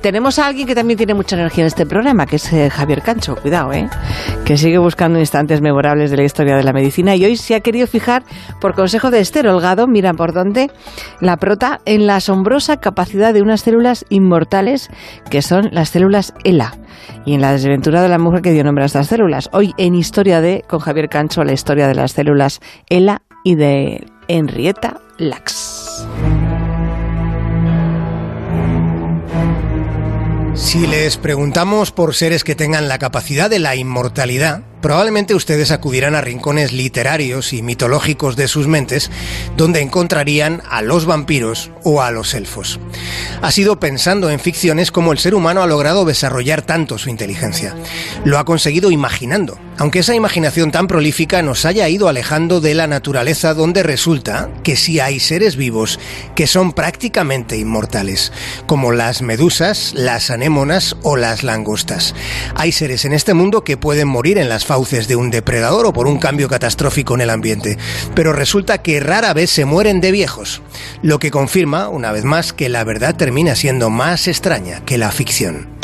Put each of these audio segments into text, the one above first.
tenemos a alguien que también tiene mucha energía en este programa, que es eh, Javier Cancho, cuidado, ¿eh? que sigue buscando instantes memorables de la historia de la medicina y hoy se ha querido fijar, por consejo de Esther Holgado, mira por dónde, la prota en la asombrosa capacidad de unas células inmortales que son las células ELA y en la desventura de la mujer que dio nombre a estas células. Hoy en Historia de, con Javier Cancho, la historia de las células ELA y de Henrietta Lacks. Si les preguntamos por seres que tengan la capacidad de la inmortalidad, probablemente ustedes acudirán a rincones literarios y mitológicos de sus mentes donde encontrarían a los vampiros o a los elfos. Ha sido pensando en ficciones como el ser humano ha logrado desarrollar tanto su inteligencia. Lo ha conseguido imaginando, aunque esa imaginación tan prolífica nos haya ido alejando de la naturaleza donde resulta que sí hay seres vivos que son prácticamente inmortales, como las medusas, las anémonas o las langostas. Hay seres en este mundo que pueden morir en las fauces de un depredador o por un cambio catastrófico en el ambiente, pero resulta que rara vez se mueren de viejos, lo que confirma, una vez más, que la verdad termina siendo más extraña que la ficción.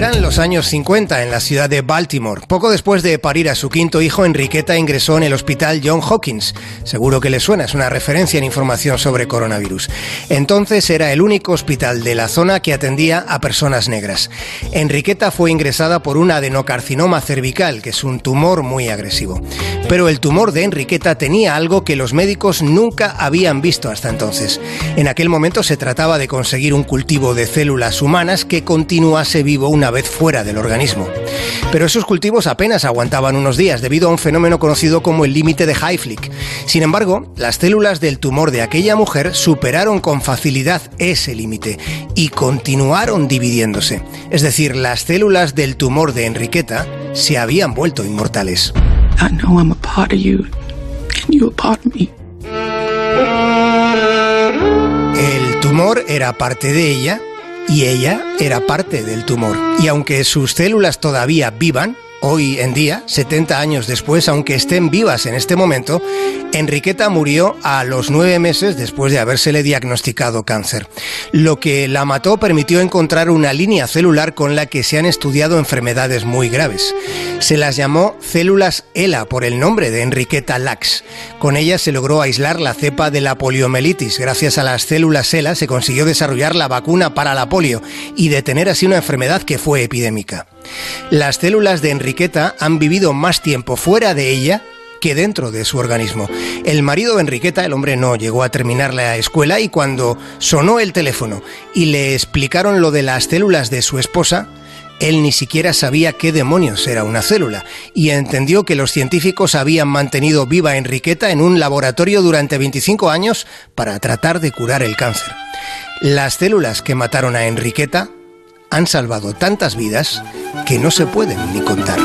Eran los años 50 en la ciudad de Baltimore. Poco después de parir a su quinto hijo, Enriqueta ingresó en el hospital John Hopkins. Seguro que le suena, es una referencia en información sobre coronavirus. Entonces era el único hospital de la zona que atendía a personas negras. Enriqueta fue ingresada por un adenocarcinoma cervical, que es un tumor muy agresivo. Pero el tumor de Enriqueta tenía algo que los médicos nunca habían visto hasta entonces. En aquel momento se trataba de conseguir un cultivo de células humanas que continuase vivo una vez fuera del organismo. Pero esos cultivos apenas aguantaban unos días debido a un fenómeno conocido como el límite de Hayflick. Sin embargo, las células del tumor de aquella mujer superaron con facilidad ese límite y continuaron dividiéndose. Es decir, las células del tumor de Enriqueta se habían vuelto inmortales. El tumor era parte de ella y ella era parte del tumor. Y aunque sus células todavía vivan, Hoy en día, 70 años después, aunque estén vivas en este momento, Enriqueta murió a los nueve meses después de habérsele diagnosticado cáncer. Lo que la mató permitió encontrar una línea celular con la que se han estudiado enfermedades muy graves. Se las llamó células ELA por el nombre de Enriqueta Lax. Con ellas se logró aislar la cepa de la poliomielitis. Gracias a las células ELA se consiguió desarrollar la vacuna para la polio y detener así una enfermedad que fue epidémica. Las células de Enriqueta han vivido más tiempo fuera de ella que dentro de su organismo. El marido de Enriqueta, el hombre no llegó a terminar la escuela y cuando sonó el teléfono y le explicaron lo de las células de su esposa, él ni siquiera sabía qué demonios era una célula y entendió que los científicos habían mantenido viva a Enriqueta en un laboratorio durante 25 años para tratar de curar el cáncer. Las células que mataron a Enriqueta han salvado tantas vidas que no se pueden ni contar.